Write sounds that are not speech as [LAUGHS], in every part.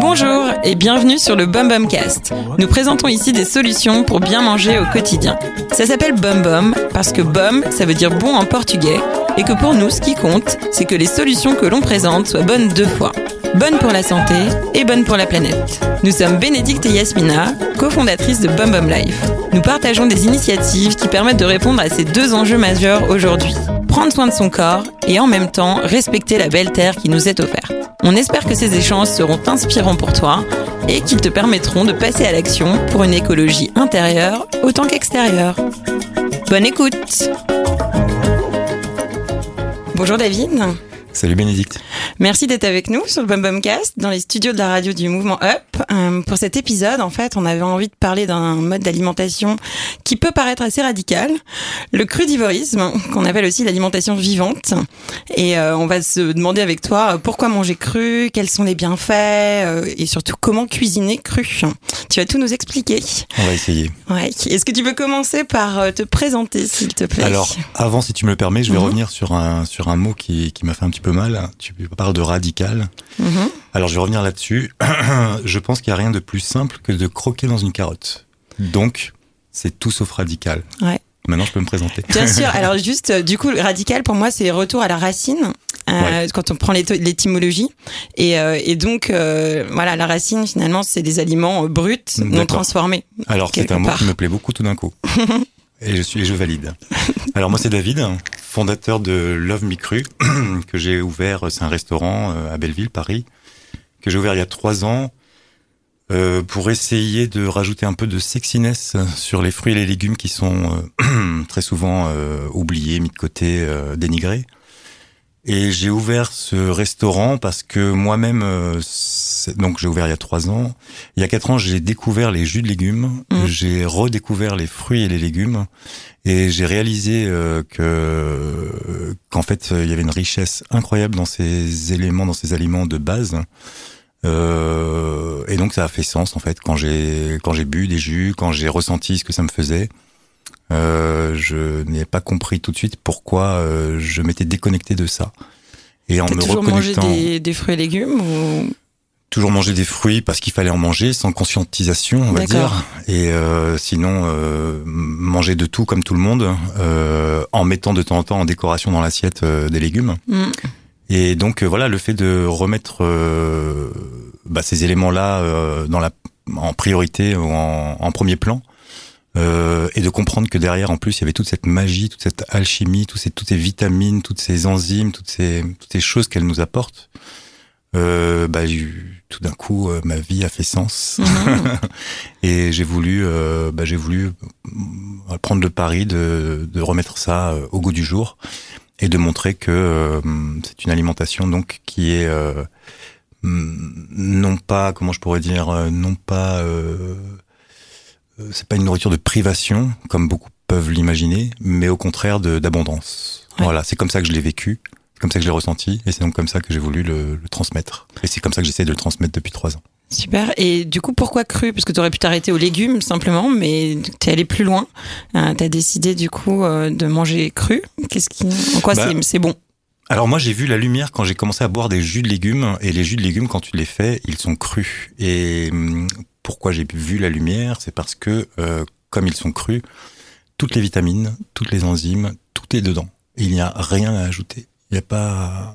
Bonjour et bienvenue sur le Bum Bum Cast. Nous présentons ici des solutions pour bien manger au quotidien. Ça s'appelle Bum Bum parce que bum, ça veut dire bon en portugais et que pour nous, ce qui compte, c'est que les solutions que l'on présente soient bonnes deux fois. Bonnes pour la santé et bonnes pour la planète. Nous sommes Bénédicte et Yasmina, cofondatrices de Bum Bum Life. Nous partageons des initiatives qui permettent de répondre à ces deux enjeux majeurs aujourd'hui. Prendre soin de son corps et en même temps respecter la belle terre qui nous est offerte. On espère que ces échanges seront inspirants pour toi et qu'ils te permettront de passer à l'action pour une écologie intérieure autant qu'extérieure. Bonne écoute Bonjour David. Salut Bénédicte. Merci d'être avec nous sur le Bum Bum Cast dans les studios de la radio du mouvement Up. Euh, pour cet épisode, en fait, on avait envie de parler d'un mode d'alimentation qui peut paraître assez radical, le crudivorisme, qu'on appelle aussi l'alimentation vivante. Et euh, on va se demander avec toi euh, pourquoi manger cru, quels sont les bienfaits euh, et surtout comment cuisiner cru. Tu vas tout nous expliquer. On va essayer. Ouais. Est-ce que tu peux commencer par te présenter, s'il te plaît? Alors, avant, si tu me le permets, je vais Mhm. revenir sur un, sur un mot qui, qui m'a fait un petit peu mal. Tu de radical. Mhm. Alors, je vais revenir là-dessus. [CLEARS THROAT] je pense qu'il n'y a rien de plus simple que de croquer dans une carotte. Donc, c'est tout sauf radical. Ouais. Maintenant, je peux me présenter. Bien [LAUGHS] sûr. Alors juste, euh, du coup, radical pour moi, c'est retour à la racine. euh, Ouais. Quand on prend l'étymologie, et, euh, et donc euh, voilà, la racine finalement, c'est des aliments bruts, non transformés. Alors, c'est un mot qui me plaît beaucoup tout d'un coup. [LAUGHS] et je suis, et je valide. Alors, moi, c'est David, fondateur de Love Me Cru, [CLEARS THROAT] que j'ai ouvert. C'est un restaurant euh, à Belleville, Paris, que j'ai ouvert il y a trois ans. euh, pour essayer de rajouter un peu de sexiness sur les fruits et les légumes qui sont euh, [CLEARS THROAT] très souvent euh, oubliés, mis de côté, euh, dénigrés. Et j'ai ouvert ce restaurant parce que moi-même, euh, donc j'ai ouvert il y a trois ans. Il y a quatre ans, j'ai découvert les jus de légumes, Mhm. j'ai redécouvert les fruits et les légumes, et j'ai réalisé euh, que qu'en fait euh, il y avait une richesse incroyable dans ces éléments, dans ces aliments de base. Euh, et donc ça a fait sens en fait quand j'ai quand j'ai bu des jus, quand j'ai ressenti ce que ça me faisait. Euh, je n'ai pas compris tout de suite pourquoi euh, je m'étais déconnecté de ça. Et en me toujours mangé des, des fruits et légumes ou... toujours manger des fruits parce qu'il fallait en manger sans conscientisation, on va dire. Et euh, sinon, euh, manger de tout comme tout le monde, euh, en mettant de temps en temps en décoration dans l'assiette des légumes. Mm. Et donc voilà, le fait de remettre euh, bah, ces éléments-là euh, dans la, en priorité ou en, en premier plan, euh, et de comprendre que derrière, en plus, il y avait toute cette magie, toute cette alchimie, toutes ces, toutes ces vitamines, toutes ces enzymes, toutes ces, toutes ces choses qu'elles nous apportent. Euh, bah, tout d'un coup, euh, ma vie a fait sens. Mhm. [LAUGHS] Et j'ai voulu, euh, bah, j'ai voulu euh, prendre le pari de, de remettre ça au goût du jour et de montrer que euh, c'est une alimentation donc qui est euh, hum, non pas, comment je pourrais dire, non pas, c'est pas une nourriture de privation comme beaucoup peuvent l'imaginer, mais au contraire d'abondance. Ouais. Voilà, c'est comme ça que je l'ai vécu. C'est comme ça que je l'ai ressenti et c'est donc comme ça que j'ai voulu le, le transmettre. Et c'est comme ça que j'essaie de le transmettre depuis trois ans. Super. Et du coup, pourquoi cru? Parce que tu aurais pu t'arrêter aux légumes simplement, mais t'es allé plus loin. Euh, T'as décidé du coup euh, de manger cru. Qu'est-ce qui, en quoi Bah, c'est- c'est bon? Alors moi j'ai vu la lumière quand j'ai commencé à boire des jus de légumes et les jus de légumes quand tu les fais ils sont crus et hum, pourquoi j'ai vu la lumière? C'est parce que euh, comme ils sont crus toutes les vitamines toutes les enzymes tout est dedans il n'y a rien à ajouter il n'y a pas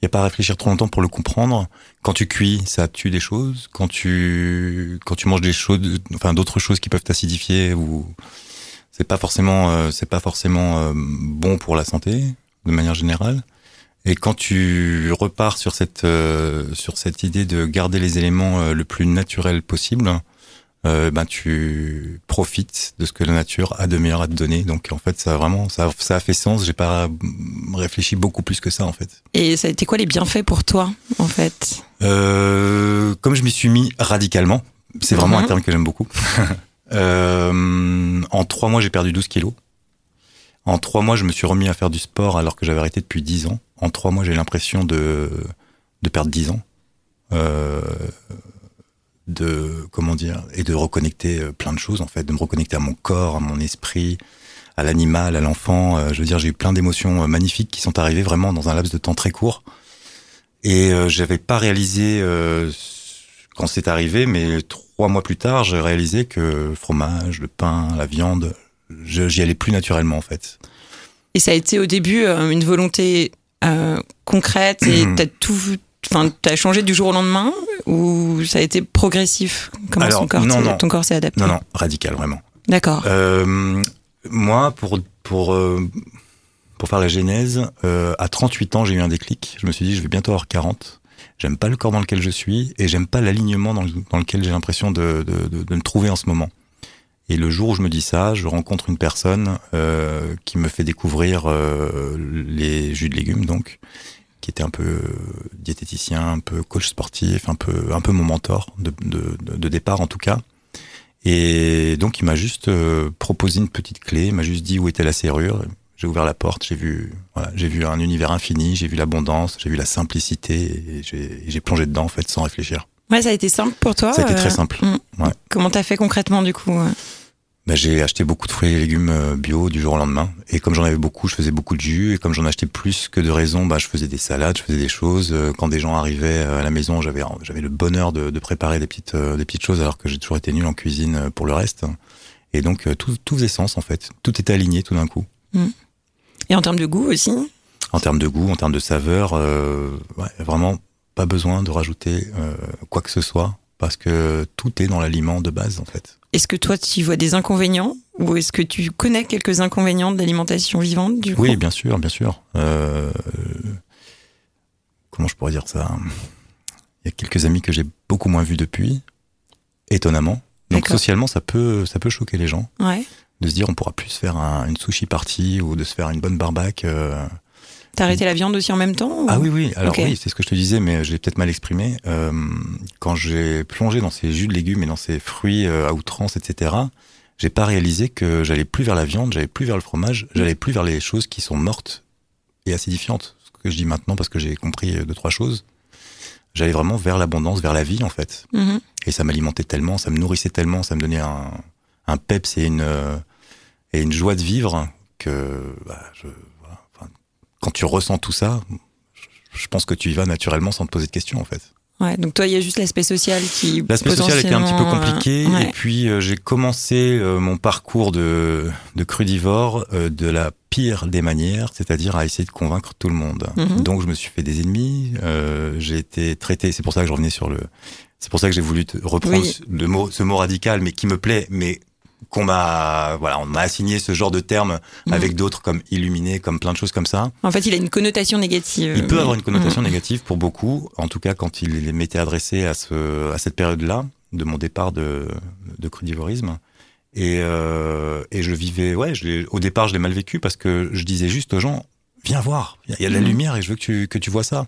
il y a pas à réfléchir trop longtemps pour le comprendre quand tu cuis ça tue des choses quand tu quand tu manges des choses enfin d'autres choses qui peuvent t'acidifier ou c'est pas forcément euh, c'est pas forcément euh, bon pour la santé de manière générale. Et quand tu repars sur cette euh, sur cette idée de garder les éléments le plus naturel possible, euh, ben tu profites de ce que la nature a de meilleur à te donner. Donc en fait, ça a vraiment ça, a- ça a fait sens. J'ai pas réfléchi beaucoup plus que ça en fait. Et ça a été quoi les bienfaits pour toi, en fait? Euh, comme je m'y suis mis radicalement, c'est vraiment Mhm. un terme que j'aime beaucoup. [LAUGHS] euh, en trois mois, j'ai perdu 12 kilos. En trois mois, je me suis remis à faire du sport alors que j'avais arrêté depuis 10 ans. En trois mois, j'ai l'impression de, de perdre 10 ans. Euh, de, comment dire, et de reconnecter euh, plein de choses, en fait, de me reconnecter à mon corps, à mon esprit, à l'animal, à l'enfant. Euh, je veux dire, j'ai eu plein d'émotions magnifiques qui sont arrivées vraiment dans un laps de temps très court. Et j'avais pas réalisé quand c'est arrivé, mais trois mois plus tard, j'ai réalisé que le fromage, le pain, la viande, j'y allais plus naturellement en fait. Et ça a été au début une volonté concrète et t'as tout Enfin, t'as changé du jour au lendemain ou ça a été progressif Comment Alors, corps, non, non. ton corps s'est adapté Non, non, radical, vraiment. D'accord. Euh, moi, pour, pour, euh, pour faire la genèse, euh, à 38 ans, j'ai eu un déclic. Je me suis dit, je vais bientôt avoir 40. J'aime pas le corps dans lequel je suis et j'aime pas l'alignement dans, dans, lequel j'ai l'impression de, de, de, de, me trouver en ce moment. Et le jour où je me dis ça, je rencontre une personne euh, qui me fait découvrir les jus de légumes, donc, qui était un peu euh, diététicien, un peu coach sportif, un peu un peu mon mentor de, de, de départ en tout cas. Et donc il m'a juste euh, proposé une petite clé, il m'a juste dit où était la serrure. J'ai ouvert la porte, j'ai vu voilà, j'ai vu un univers infini, j'ai vu l'abondance, j'ai vu la simplicité et j'ai plongé dedans en fait sans réfléchir. Ouais, ça a été simple pour toi. Ça a été très simple. Mm. Ouais. Comment t'as fait concrètement du coup bah, j'ai acheté beaucoup de fruits et légumes euh, bio du jour au lendemain. Et comme j'en avais beaucoup, je faisais beaucoup de jus. Et comme j'en achetais plus que de raison, bah, je faisais des salades, je faisais des choses. Euh, quand des gens arrivaient euh, à la maison, j'avais j'avais le bonheur de, de, préparer des petites des petites choses, alors que j'ai toujours été nul en cuisine pour le reste. Et donc tout, tout faisait sens en fait. Tout était aligné tout d'un coup. Mm. Et en termes de goût aussi? En termes de goût, en termes de saveur, euh, ouais, vraiment pas besoin de rajouter quoi que ce soit parce que tout est dans l'aliment de base en fait. Est-ce que toi tu vois des inconvénients ou est-ce que tu connais quelques inconvénients de l'alimentation vivante du coup? Oui, bien sûr, bien sûr. Euh, comment je pourrais dire ça? Il y a quelques amis que j'ai beaucoup moins vus depuis, étonnamment. Donc socialement, ça peut, ça peut choquer les gens. Ouais. De se dire on pourra plus se faire une sushi party ou de se faire une bonne barbaque. Euh, T'as arrêté la viande aussi en même temps Ah oui, oui. Alors oui, c'est ce que je te disais, mais je l'ai peut-être mal exprimé. Euh, quand j'ai plongé dans ces jus de légumes et dans ces fruits euh, à outrance, etc., j'ai pas réalisé que j'allais plus vers la viande, j'allais plus vers le fromage, j'allais plus vers les choses qui sont mortes et acidifiantes. Ce que je dis maintenant parce que j'ai compris deux trois choses. J'allais vraiment vers l'abondance, vers la vie en fait. Mm-hmm. Et ça m'alimentait tellement, ça me nourrissait tellement, ça me donnait un, un peps et une et une joie de vivre que bah, je quand tu ressens tout ça, je pense que tu y vas naturellement sans te poser de questions en fait. Ouais, donc toi, il y a juste l'aspect social qui. L'aspect social était un petit peu compliqué. Euh, et puis, euh, j'ai commencé euh, mon parcours de, de crudivore de la pire des manières, c'est-à-dire à essayer de convaincre tout le monde. Mhm. Donc, je me suis fait des ennemis. j'ai été traité. C'est pour ça que je revenais sur le. C'est pour ça que j'ai voulu reprendre le mot, ce mot radical, mais qui me plaît, mais qu'on m'a voilà on m'a assigné ce genre de terme Mhm. avec d'autres comme illuminé comme plein de choses comme ça En fait, il a une connotation négative. il peut avoir une connotation Mhm. négative pour beaucoup en tout cas quand il m'était adressé à ce à cette période là de mon départ de de crudivorisme et euh, et je vivais ouais je au départ je l'ai mal vécu parce que je disais juste aux gens viens voir il y a de la lumière et je veux que tu que tu vois ça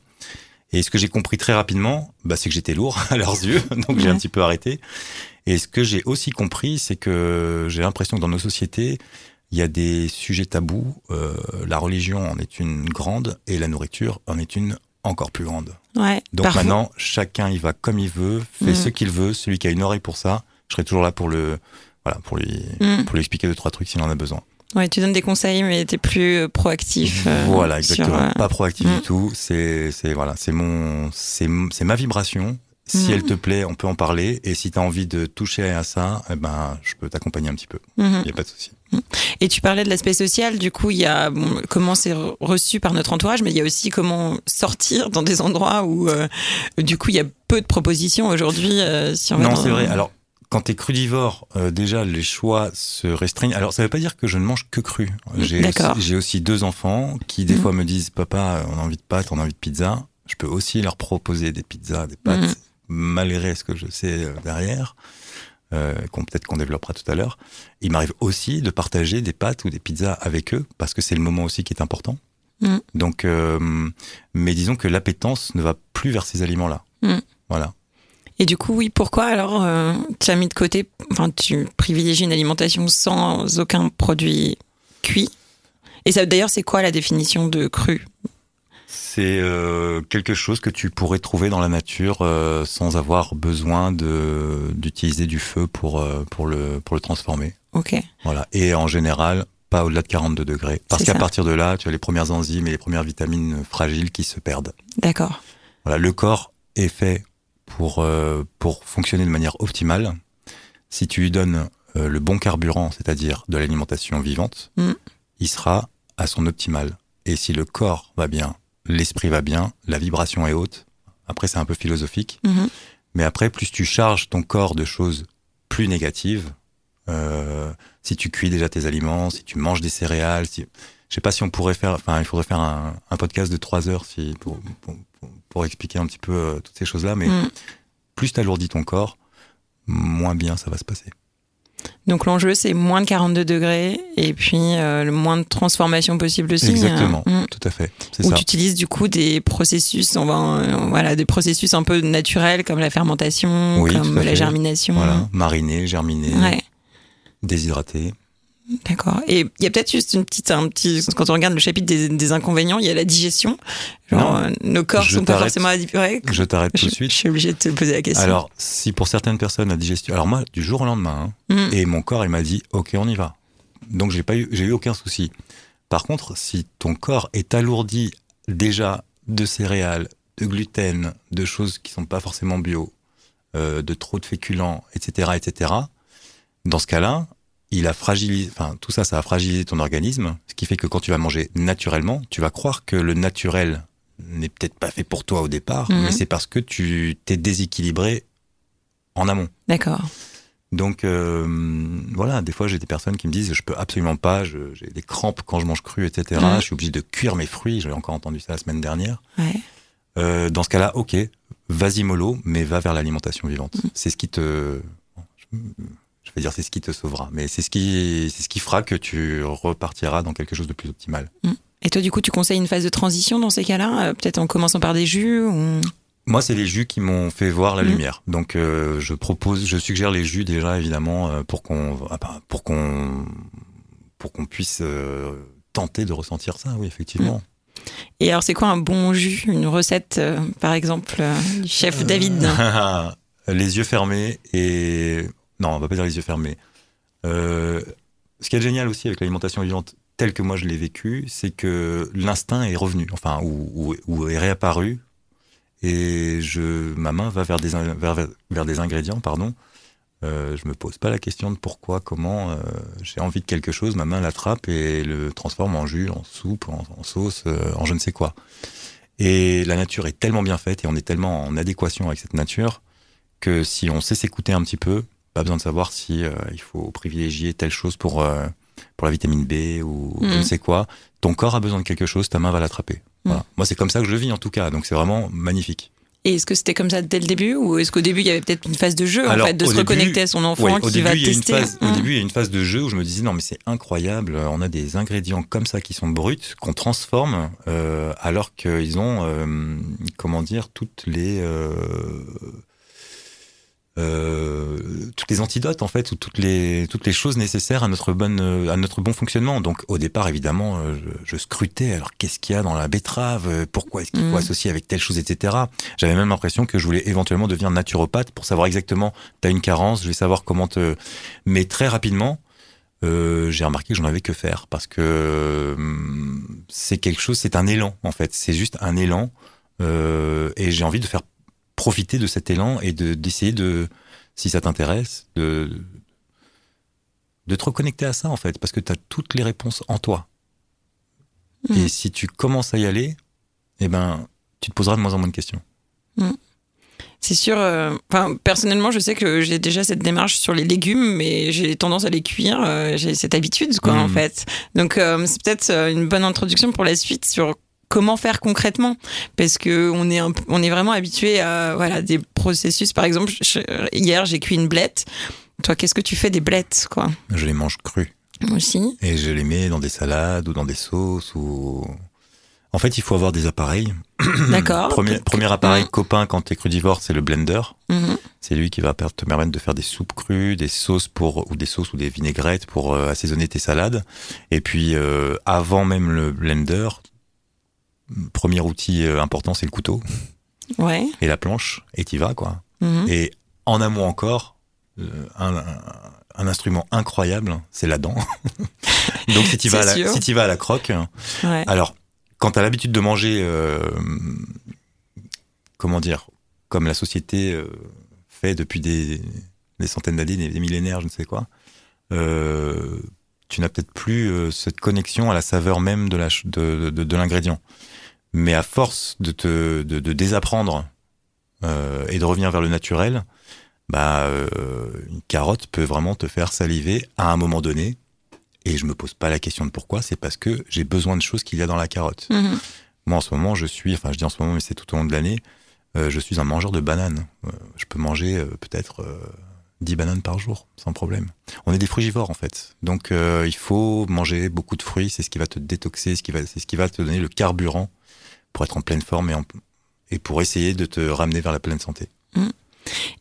et ce que j'ai compris très rapidement, bah, c'est que j'étais lourd [LAUGHS] à leurs yeux, donc j'ai un petit peu arrêté. Et ce que j'ai aussi compris, c'est que j'ai l'impression que dans nos sociétés, il y a des sujets tabous. Euh, la religion en est une grande et la nourriture en est une encore plus grande. Ouais. Donc Parfois- maintenant, chacun y va comme il veut, fait Mhm. ce qu'il veut. Celui qui a une oreille pour ça, je serai toujours là pour le, voilà, pour lui, Mhm. pour lui expliquer deux trois trucs s'il en a besoin. Ouais, tu donnes des conseils, mais t'es plus euh, proactif. euh, voilà, sur, exactement. euh, Pas proactif Mm. du tout. C'est, c'est voilà, c'est mon, c'est, c'est ma vibration. Si Mm. elle te plaît, on peut en parler. Et si tu as envie de toucher à ça, eh ben, je peux t'accompagner un petit peu. mhm. Il y a pas de souci. Et tu parlais de l'aspect social, du coup, il y a bon, comment c'est re- reçu par notre entourage, mais il y a aussi comment sortir dans des endroits où, euh, du coup, il y a peu de propositions aujourd'hui. euh, si on Non, c'est vrai. Alors, quand tu es crudivore, euh, déjà, les choix se restreignent. Alors, ça veut pas dire que je ne mange que cru. J'ai aussi, deux enfants qui, des Mhm. fois, me disent Papa, on a envie de pâtes, on a envie de pizza. Je peux aussi leur proposer des pizzas, des pâtes, Mhm. Malgré ce que je sais euh, derrière. Euh, qu'on peut-être qu'on développera tout à l'heure. Il m'arrive aussi de partager des pâtes ou des pizzas avec eux parce que c'est le moment aussi qui est important. Mhm. Donc, euh, mais disons que l'appétence ne va plus vers ces aliments-là. Mhm. Voilà. Et du coup, oui, pourquoi alors euh, tu as mis de côté, enfin, tu privilégies une alimentation sans aucun produit cuit? Et ça, d'ailleurs, c'est quoi la définition de cru? C'est euh, quelque chose que tu pourrais trouver dans la nature euh, sans avoir besoin de d'utiliser du feu pour euh, pour le pour le transformer. Ok. Voilà. Et en général, pas au-delà de 42 degrés. Parce qu'à partir de là, tu as les premières enzymes et les premières vitamines fragiles qui se perdent. D'accord. Voilà, le corps est fait pour, euh, pour fonctionner de manière optimale. Si tu lui donnes euh, le bon carburant, c'est-à-dire de l'alimentation vivante, Mm. il sera à son optimal. Et si le corps va bien, l'esprit va bien, la vibration est haute, après c'est un peu philosophique, Mhm. mais après plus tu charges ton corps de choses plus négatives, euh, si tu cuis déjà tes aliments, si tu manges des céréales, si... je sais pas si on pourrait faire, enfin il faudrait faire un, un podcast de trois heures si, pour, pour, pour- pour expliquer un petit peu euh, toutes ces choses-là, mais Mm. plus tu alourdis ton corps, moins bien ça va se passer. Donc l'enjeu, c'est moins de 42 degrés et puis euh, le moins de transformation possible aussi. Exactement, euh, mm. tout à fait, Où tu utilises du coup des processus, on va, euh, voilà, des processus un peu naturels comme la fermentation, Oui, comme la fait. germination. Voilà, mariner, germiner, Ouais, déshydrater. D'accord. Et il y a peut-être juste une petite, un petit, quand on regarde le chapitre des, des inconvénients, il y a la digestion. Genre, Non. euh, nos corps Je sont pas forcément habitués. Je t'arrête tout de suite. je suis obligée de te poser la question. Alors, si pour certaines personnes la digestion, alors moi du jour au lendemain, hein, Mm. et mon corps il m'a dit ok on y va, donc j'ai pas eu, j'ai eu aucun souci. Par contre, si ton corps est alourdi déjà de céréales, de gluten, de choses qui sont pas forcément bio, euh, de trop de féculents, etc., etc. Dans ce cas-là, il a fragilisé, enfin tout ça, ça a fragilisé ton organisme, ce qui fait que quand tu vas manger naturellement, tu vas croire que le naturel n'est peut-être pas fait pour toi au départ, Mhm. mais c'est parce que tu t'es déséquilibré en amont. D'accord. Donc euh, voilà, des fois j'ai des personnes qui me disent je peux absolument pas, j'ai des crampes quand je mange cru, etc. Mhm. Je suis obligé de cuire mes fruits. J'ai encore entendu ça la semaine dernière. Ouais. Euh, dans ce cas-là, ok, vas-y mollo, mais va vers l'alimentation vivante. Mhm. C'est ce qui te, je vais dire c'est ce qui te sauvera, mais c'est ce qui, c'est ce qui fera que tu repartiras dans quelque chose de plus optimal. Et toi, du coup, tu conseilles une phase de transition dans ces cas-là, euh, peut-être en commençant par des jus ou... Moi, c'est les jus qui m'ont fait voir la Mhm. lumière. Donc, euh, je propose, je suggère les jus déjà évidemment euh, pour qu'on, ah bah, pour qu'on, pour qu'on puisse euh, tenter de ressentir ça. Oui, effectivement. Et alors, c'est quoi un bon jus Une recette, euh, par exemple, du chef David? [LAUGHS] les yeux fermés et non, on va pas dire les yeux fermés. Euh, ce qui est génial aussi avec l'alimentation vivante telle que moi je l'ai vécue, c'est que l'instinct est revenu, enfin ou, est réapparu et je ma main va vers des ingrédients, pardon. Euh, je me pose pas la question de pourquoi, comment. euh, J'ai envie de quelque chose, ma main l'attrape et le transforme en jus, en soupe, en, en sauce, euh, en je ne sais quoi. Et la nature est tellement bien faite et on est tellement en adéquation avec cette nature que si on sait s'écouter un petit peu, pas besoin de savoir si euh, il faut privilégier telle chose pour euh, pour la vitamine B ou je Mhm. ne sais quoi. Ton corps a besoin de quelque chose, ta main va l'attraper. Voilà. Moi, c'est comme ça que je le vis en tout cas, donc c'est vraiment magnifique. Et est-ce que c'était comme ça dès le début ou est-ce qu'au début, il y avait peut-être une phase de jeu, Alors, en fait, de se début- reconnecter à son enfant Ouais, qui début, va tester phase, au Hum. début, il y a une phase de jeu où je me disais non mais c'est incroyable, on a des ingrédients comme ça qui sont bruts, qu'on transforme, euh, alors qu'ils ont, euh, comment dire, toutes les euh, euh, toutes les antidotes en fait ou toutes les toutes les choses nécessaires à notre bonne à notre bon fonctionnement. Donc au départ évidemment euh, je, je scrutais alors qu'est-ce qu'il y a dans la betterave, euh, pourquoi est-ce qu'il faut Mhm. associer avec telle chose etc. J'avais même l'impression que je voulais éventuellement devenir naturopathe pour savoir exactement t'as une carence, je vais savoir comment te mais très rapidement euh, j'ai remarqué que j'en avais que faire parce que hum, c'est quelque chose, c'est un élan en fait, c'est juste un élan euh, et j'ai envie de faire profiter de cet élan et de d'essayer de, si ça t'intéresse, de de te reconnecter à ça en fait parce que tu as toutes les réponses en toi. Mhm. Et si tu commences à y aller, eh ben tu te poseras de moins en moins de questions. C'est sûr. euh, personnellement, je sais que j'ai déjà cette démarche sur les légumes, mais j'ai tendance à les cuire. euh, j'ai cette habitude, quoi, en fait. Donc, euh, c'est peut-être une bonne introduction pour la suite sur comment faire concrètement, parce que on est un on est vraiment habitué à voilà des processus. Par exemple, je- hier j'ai cuit une blette. Toi, qu'est-ce que tu fais des blettes, quoi? Je les mange crus. Moi aussi. Et je les mets dans des salades ou dans des sauces ou. En fait, il faut avoir des appareils. [COUGHS] D'accord. Premier, premier appareil copain quand t'es crudivore, c'est le blender. Mhm. C'est lui qui va te permettre de faire des soupes crues, des sauces pour ou des sauces ou des vinaigrettes pour euh, assaisonner tes salades. Et puis euh, avant même le blender, premier outil euh, important c'est le couteau Ouais. et la planche et t'y vas quoi. Mhm. Et en amont encore, euh, un- un- un instrument incroyable, c'est la dent. [LAUGHS] Donc si tu vas, à la, si vas à la croque, Ouais. alors quand tu as l'habitude de manger, euh, comment dire, comme la société euh, fait depuis des, des centaines d'années, des, des millénaires, je ne sais quoi, euh, tu n'as peut-être plus euh, cette connexion à la saveur même de la ch- de, de, de l'ingrédient. Mais à force de te de, de désapprendre euh, et de revenir vers le naturel, bah euh, une carotte peut vraiment te faire saliver à un moment donné. Et je me pose pas la question de pourquoi, c'est parce que j'ai besoin de choses qu'il y a dans la carotte. Mhm. Moi, en ce moment, je suis, enfin, je dis en ce moment, mais c'est tout au long de l'année, je suis un mangeur de bananes. Je peux manger peut-être 10 bananes par jour, sans problème. On est des frugivores, en fait. Donc, euh, il faut manger beaucoup de fruits. C'est ce qui va te détoxer, c'est ce qui va te donner le carburant pour être en pleine forme et, en- et pour essayer de te ramener vers la pleine santé.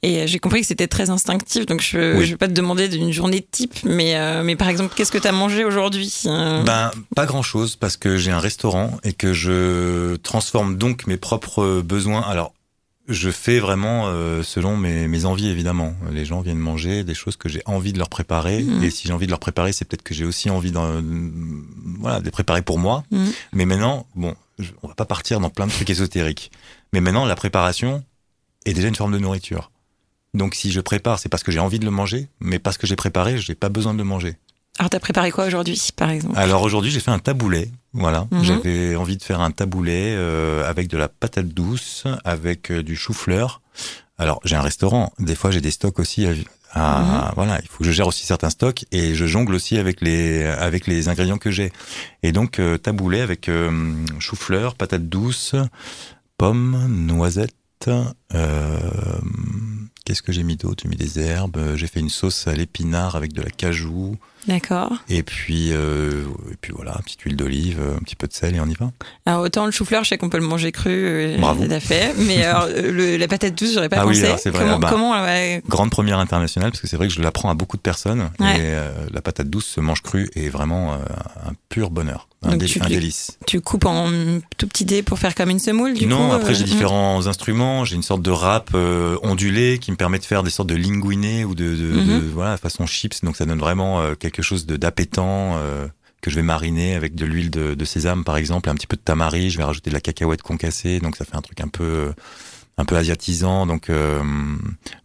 Et euh, j'ai compris que c'était très instinctif, donc je, Oui. je vais pas te demander d'une journée type, mais, euh, mais par exemple, qu'est-ce que tu as mangé aujourd'hui Ben, pas grand chose parce que j'ai un restaurant et que je transforme donc mes propres besoins. Alors, je fais vraiment euh, selon mes, mes envies, évidemment. Les gens viennent manger des choses que j'ai envie de leur préparer. Mhm. Et si j'ai envie de leur préparer, c'est peut-être que j'ai aussi envie d'en- voilà, de les préparer pour moi. Mhm. Mais maintenant, bon, je- on va pas partir dans plein de trucs ésotériques. Mais maintenant, la préparation est déjà une forme de nourriture. Donc, si je prépare, c'est parce que j'ai envie de le manger, mais parce que j'ai préparé, j'ai pas besoin de le manger. Alors, t'as préparé quoi aujourd'hui, par exemple? Alors aujourd'hui, j'ai fait un taboulet. Voilà, Mhm. j'avais envie de faire un taboulet euh, avec de la patate douce, avec euh, du chou-fleur. Alors j'ai un restaurant. Des fois, j'ai des stocks aussi. À, à- Voilà, il faut que je gère aussi certains stocks et je jongle aussi avec les avec les ingrédients que j'ai. Et donc euh, taboulet avec euh, chou-fleur, patate douce, pommes, noisettes. Euh, Qu'est-ce que j'ai mis d'autre? J'ai mis des herbes. J'ai fait une sauce à l'épinard avec de la cajou. D'accord. Et puis, euh, et puis voilà, petite huile d'olive, un petit peu de sel et on y va. Alors, autant le chou-fleur, je sais qu'on peut le manger cru, euh, Bravo. tout à fait, mais [LAUGHS] alors, euh, le- la patate douce, j'aurais pas Ah oui, pensé. alors c'est vrai, Comment, ah bah. comment ouais, Grande première internationale, parce que c'est vrai que je l'apprends à beaucoup de personnes. Ouais. Et euh, la patate douce se mange crue et vraiment euh, un pur bonheur, un, Donc dé- tu un lui- délice. tu coupes en tout petit dés pour faire comme une semoule, du non, coup après euh, j'ai différents instruments. J'ai une sorte de râpe euh, ondulé qui me permet de faire des sortes de linguinés ou de, de, Mhm. de- voilà façon chips. Donc ça donne vraiment euh, quelque chose d'appétant euh, que je vais mariner avec de l'huile de, de sésame par exemple, et un petit peu de tamari. Je vais rajouter de la cacahuète concassée, donc ça fait un truc un peu un peu asiatisant. Donc, euh,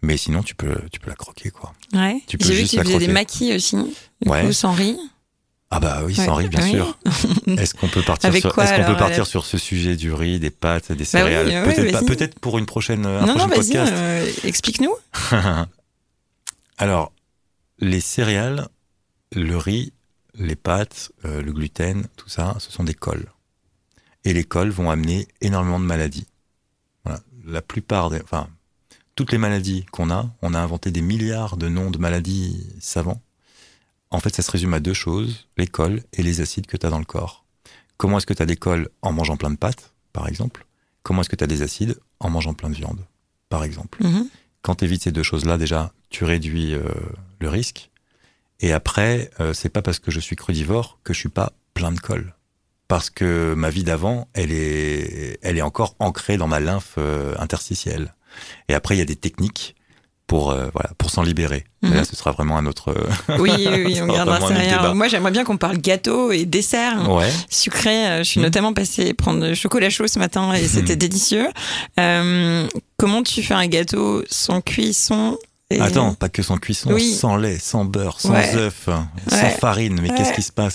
mais sinon tu peux tu peux la croquer quoi. Ouais. tu peux J'ai vu que tu faisais des maquis aussi, du Ouais. coup, sans riz. Ah bah oui, Ouais. sans riz bien Oui. sûr. [LAUGHS] Est-ce qu'on peut partir Avec sur quoi, peut partir la- sur ce sujet du riz, des pâtes, des Bah oui, céréales? Peut-être pour une prochaine un non, non, prochain vas-y, podcast. euh, explique-nous. [LAUGHS] Alors, les céréales, le riz, les pâtes, euh, le gluten, tout ça, ce sont des cols. Et les cols vont amener énormément de maladies. Voilà. La plupart des, enfin, toutes les maladies qu'on a, on a inventé des milliards de noms de maladies savants. En fait, ça se résume à deux choses, les cols et les acides que tu as dans le corps. Comment est-ce que tu as des cols en mangeant plein de pâtes, par exemple? Comment est-ce que tu as des acides en mangeant plein de viande, par exemple? Mhm. quand tu évites ces deux choses-là, déjà, tu réduis euh, le risque. Et après, euh, c'est pas parce que je suis crudivore que je suis pas plein de colle. Parce que ma vie d'avant, elle est, elle est encore ancrée dans ma lymphe euh, interstitielle. Et après, il y a des techniques pour, euh, voilà, pour s'en libérer. Mais Mhm. là, ce sera vraiment un autre. Oui, oui, oui, [LAUGHS] on gardera ça derrière. Moi, j'aimerais bien qu'on parle gâteau et dessert. Ouais. sucré. Euh, Je suis Mhm. notamment passée prendre le chocolat chaud ce matin et c'était Mhm. délicieux. Euh, comment tu fais un gâteau sans cuisson et- Attends, pas que sans cuisson, Oui. sans lait, sans beurre, sans Ouais. œuf, sans farine. Mais Ouais. qu'est-ce qui se passe.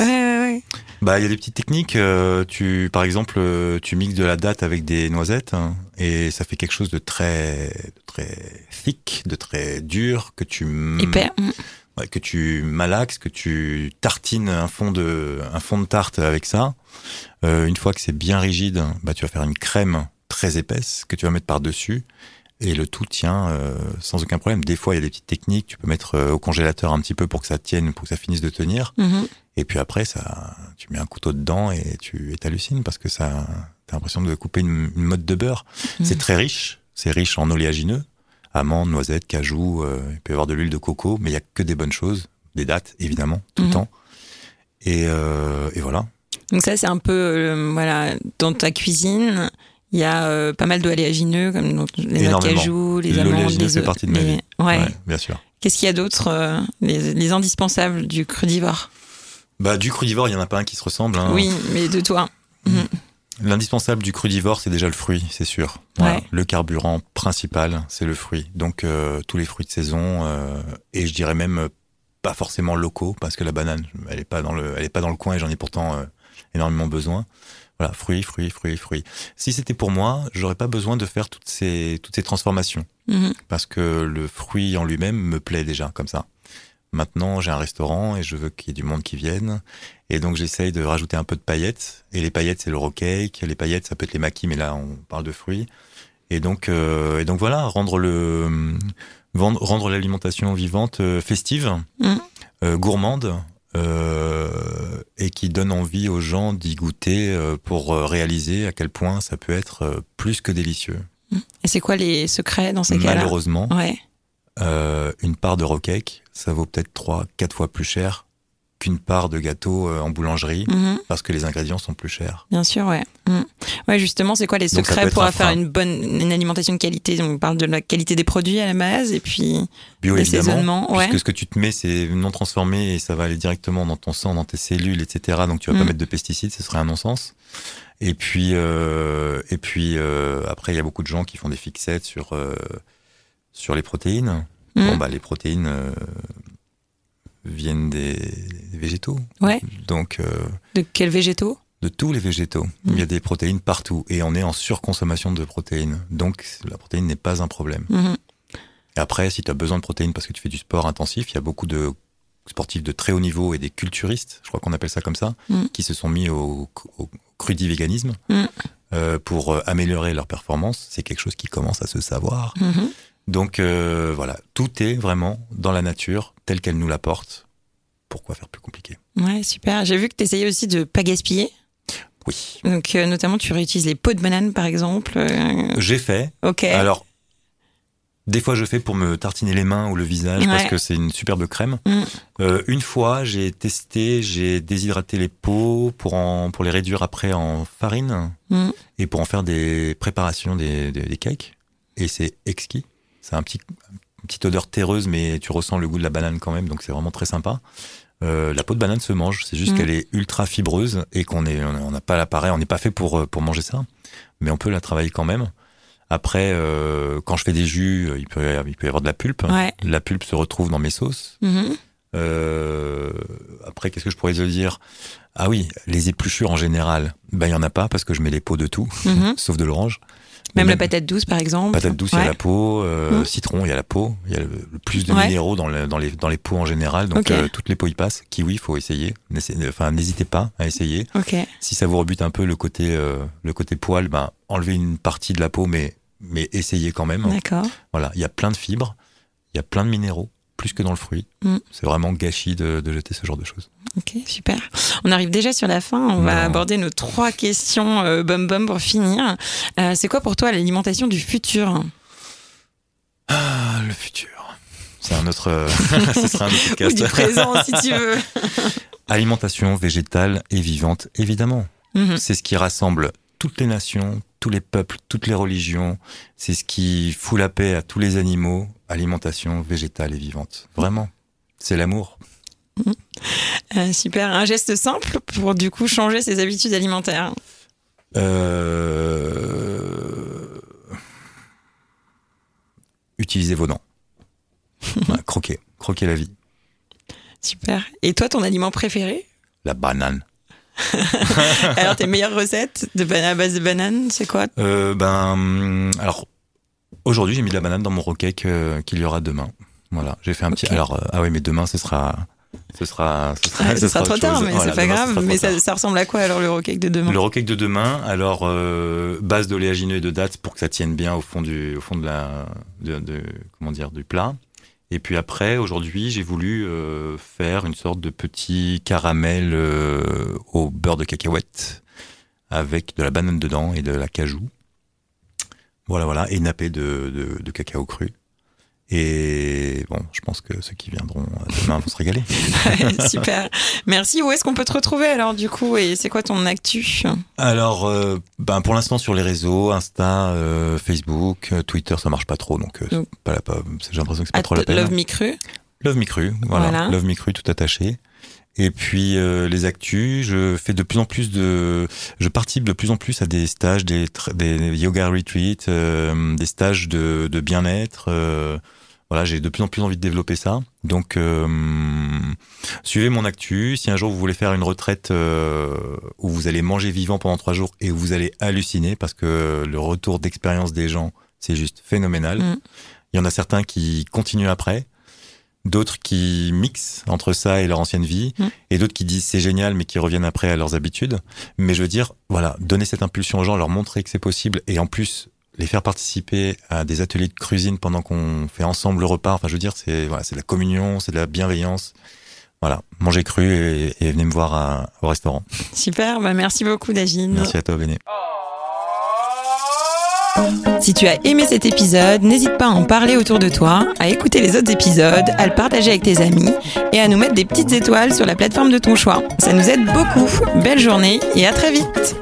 Bah, il y a des petites techniques. euh, tu, par exemple, euh, tu mixes de la date avec des noisettes hein, et ça fait quelque chose de très, de très thick, de très dur que tu, que tu malaxes, que tu tartines un fond de, un fond de tarte avec ça. Euh, une fois que c'est bien rigide, bah, tu vas faire une crème très épaisse que tu vas mettre par dessus. Et le tout tient euh, sans aucun problème. Des fois, il y a des petites techniques. Tu peux mettre euh, au congélateur un petit peu pour que ça tienne, pour que ça finisse de tenir. Mhm. Et puis après, ça, tu mets un couteau dedans et tu t'hallucines parce que ça, t'as l'impression de couper une, une motte de beurre. Mhm. C'est très riche. C'est riche en oléagineux, amandes, noisettes, cajou. euh, il peut y avoir de l'huile de coco, mais il y a que des bonnes choses, des dates évidemment tout Mhm. le temps. Et, et voilà. Donc ça, c'est un peu, voilà, dans ta cuisine, il y a euh, pas mal d'oléagineux, comme donc, les noix de cajou, les amandes, les fait partie de ma les- vie. Ouais. bien sûr. Qu'est-ce qu'il y a d'autre, euh, les, les indispensables du crudivore? Bah, du crudivore, il y en a pas un qui se ressemble. hein. Oui, mais de toi. Mhm. L'indispensable du crudivore, c'est déjà le fruit, c'est sûr. Voilà. Le carburant principal, c'est le fruit. Donc euh, tous les fruits de saison et je dirais même pas forcément locaux parce que la banane, elle est pas dans le, elle est pas dans le coin et j'en ai pourtant énormément besoin. Voilà, fruits, fruits, fruits, fruits. Si c'était pour moi, j'aurais pas besoin de faire toutes ces toutes ces transformations Mhm. parce que le fruit en lui-même me plaît déjà comme ça. Maintenant, j'ai un restaurant et je veux qu'il y ait du monde qui vienne. Et donc, j'essaye de rajouter un peu de paillettes. Et les paillettes, c'est le raw cake. Les paillettes, ça peut être les maquis, mais là, on parle de fruits. Et donc, euh, et donc voilà, rendre le, rendre l'alimentation vivante euh, festive, Mhm. euh, gourmande, et qui donne envie aux gens d'y goûter euh, pour euh, réaliser à quel point ça peut être euh, plus que délicieux. Et c'est quoi les secrets dans ces cas-là? Malheureusement, Ouais. euh, une part de cake, ça vaut peut-être 3 quatre fois plus cher qu'une part de gâteau euh, en boulangerie Mhm. parce que les ingrédients sont plus chers. Bien sûr, ouais. Mhm. Ouais, justement, c'est quoi les Donc, secrets pour un faire une bonne une alimentation de qualité? On parle de la qualité des produits à la base et puis Bio l'assaisonnement. Ouais. puisque ce que tu te mets c'est non transformé et ça va aller directement dans ton sang, dans tes cellules, etc. Donc tu vas pas Mm. mettre de pesticides, ce serait un non-sens. Et puis euh, et puis euh, après il y a beaucoup de gens qui font des fixettes sur euh, sur les protéines. Mhm. Bon bah les protéines euh, viennent des, des végétaux. Ouais. Donc euh, De quels végétaux? de tous les végétaux. Mm. Il y a des protéines partout et on est en surconsommation de protéines. Donc la protéine n'est pas un problème. Mhm. Et après, si tu as besoin de protéines parce que tu fais du sport intensif, il y a beaucoup de sportifs de très haut niveau et des culturistes, je crois qu'on appelle ça comme ça, Mm. qui se sont mis au, au crudivéganisme Mm. euh, pour euh, améliorer leur performance. C'est quelque chose qui commence à se savoir. Donc euh, voilà, tout est vraiment dans la nature telle qu'elle nous l'apporte. Pourquoi faire plus compliqué? Ouais, super. J'ai vu que tu essayais aussi de pas gaspiller. Oui. Donc, euh, notamment, tu réutilises les peaux de banane, par exemple. Euh, J'ai fait. ok. Alors, des fois, je fais pour me tartiner les mains ou le visage parce que c'est une superbe crème. Mm. Euh, une fois, j'ai testé, j'ai déshydraté les peaux pour, en, pour les réduire après en farine Mm. et pour en faire des préparations des, des, des cakes. Et c'est exquis. C'est un petit, une petite odeur terreuse, mais tu ressens le goût de la banane quand même, donc c'est vraiment très sympa. Euh, la peau de banane se mange, c'est juste Mm. qu'elle est ultra fibreuse et qu'on est, on n'a pas l'appareil, on n'est pas fait pour euh, pour manger ça, mais on peut la travailler quand même. Après, euh, quand je fais des jus, il peut, y avoir- il peut y avoir de la pulpe. Ouais. La pulpe se retrouve dans mes sauces. Mhm. Euh, après, qu'est-ce que je pourrais te dire? Ah oui, les épluchures en général, ben il y en a pas parce que je mets les peaux de tout, Mhm. [LAUGHS] sauf de l'orange. Même la patate douce, par exemple. Patate douce, il y a la peau. euh, Mm. Citron, il y a la peau. Il y a le, le plus de Ouais. minéraux dans, le- dans, les, dans les peaux en général. Donc, euh, toutes les peaux y passent. Kiwi, faut essayer. Enfin, n'hésitez pas à essayer. Si ça vous rebute un peu le côté, euh, le côté poil, ben, enlevez une partie de la peau, mais, mais essayez quand même. D'accord. Voilà. Il y a plein de fibres. Il y a plein de minéraux. Plus que dans le fruit. Mm. C'est vraiment gâchis de, de jeter ce genre de choses. Ok, super. On arrive déjà sur la fin. On va aborder nos trois questions euh, bum bum pour finir. Euh, c'est quoi pour toi l'alimentation du futur? Ah, le futur. C'est un autre, euh, [LAUGHS] ce sera un autre Ou podcast. du présent, si tu veux. [LAUGHS] Alimentation végétale et vivante, évidemment. Mhm. C'est ce qui rassemble toutes les nations, tous les peuples, toutes les religions. C'est ce qui fout la paix à tous les animaux. Alimentation végétale et vivante. Vraiment. C'est l'amour. [LAUGHS] Euh, super. Un geste simple pour du coup changer ses habitudes alimentaires. Euh... Utilisez vos dents. [LAUGHS] Voilà, croquez. Croquez la vie. Super. Et toi, ton aliment préféré? La banane. [LAUGHS] Alors, tes meilleures recettes de à base de banane, c'est quoi? Euh, ben, alors, aujourd'hui, j'ai mis de la banane dans mon roquette euh, qu'il y aura demain. Voilà, j'ai fait un petit. Alors, euh, ah oui, mais demain, ce sera. Ce sera. Ce sera, Ouais, ce Ce sera trop tard, chose. mais Voilà, c'est pas demain, grave. Mais ça, ressemble à quoi alors le roquette de demain? Le roquette de demain, alors euh, base d'oléagineux et de dattes pour que ça tienne bien au fond du, au fond de la, de, de- comment dire, du plat. Et puis après, aujourd'hui, j'ai voulu euh, faire une sorte de petit caramel euh, au beurre de cacahuète avec de la banane dedans et de la cajou. Voilà, voilà, et nappé de, de, de cacao cru. Et bon, je pense que ceux qui viendront demain vont se régaler. [LAUGHS] Super. Merci. Où est-ce qu'on peut te retrouver alors du coup Et c'est quoi ton actu? Alors, euh, ben pour l'instant sur les réseaux, Insta, euh, Facebook, euh, Twitter, ça marche pas trop, donc euh, pas, pas, j'ai l'impression que c'est pas trop la peine. Love Me Cru. Love Me Cru, voilà. voilà. Love Me Cru tout attaché. Et puis euh, les actus, je fais de plus en plus de, je participe de plus en plus à des stages, des, des yoga retreats, euh, des stages de, de bien-être. Euh, voilà, j'ai de plus en plus envie de développer ça. Donc euh, suivez mon actu. Si un jour vous voulez faire une retraite où vous allez manger vivant pendant trois jours et où vous allez halluciner parce que le retour d'expérience des gens c'est juste phénoménal. Mm. Il y en a certains qui continuent après d'autres qui mixent entre ça et leur ancienne vie, mm. et d'autres qui disent c'est génial, mais qui reviennent après à leurs habitudes. Mais je veux dire, voilà, donner cette impulsion aux gens, leur montrer que c'est possible, et en plus les faire participer à des ateliers de cuisine pendant qu'on fait ensemble le repas. Enfin, je veux dire, c'est voilà, c'est de la communion, c'est de la bienveillance. Voilà, mangez cru et, et venez me voir au restaurant. Super, bah merci beaucoup Dagine. Merci à toi Béné. Si tu as aimé cet épisode, n'hésite pas à en parler autour de toi, à écouter les autres épisodes, à le partager avec tes amis et à nous mettre des petites étoiles sur la plateforme de ton choix. Ça nous aide beaucoup. Belle journée et à très vite.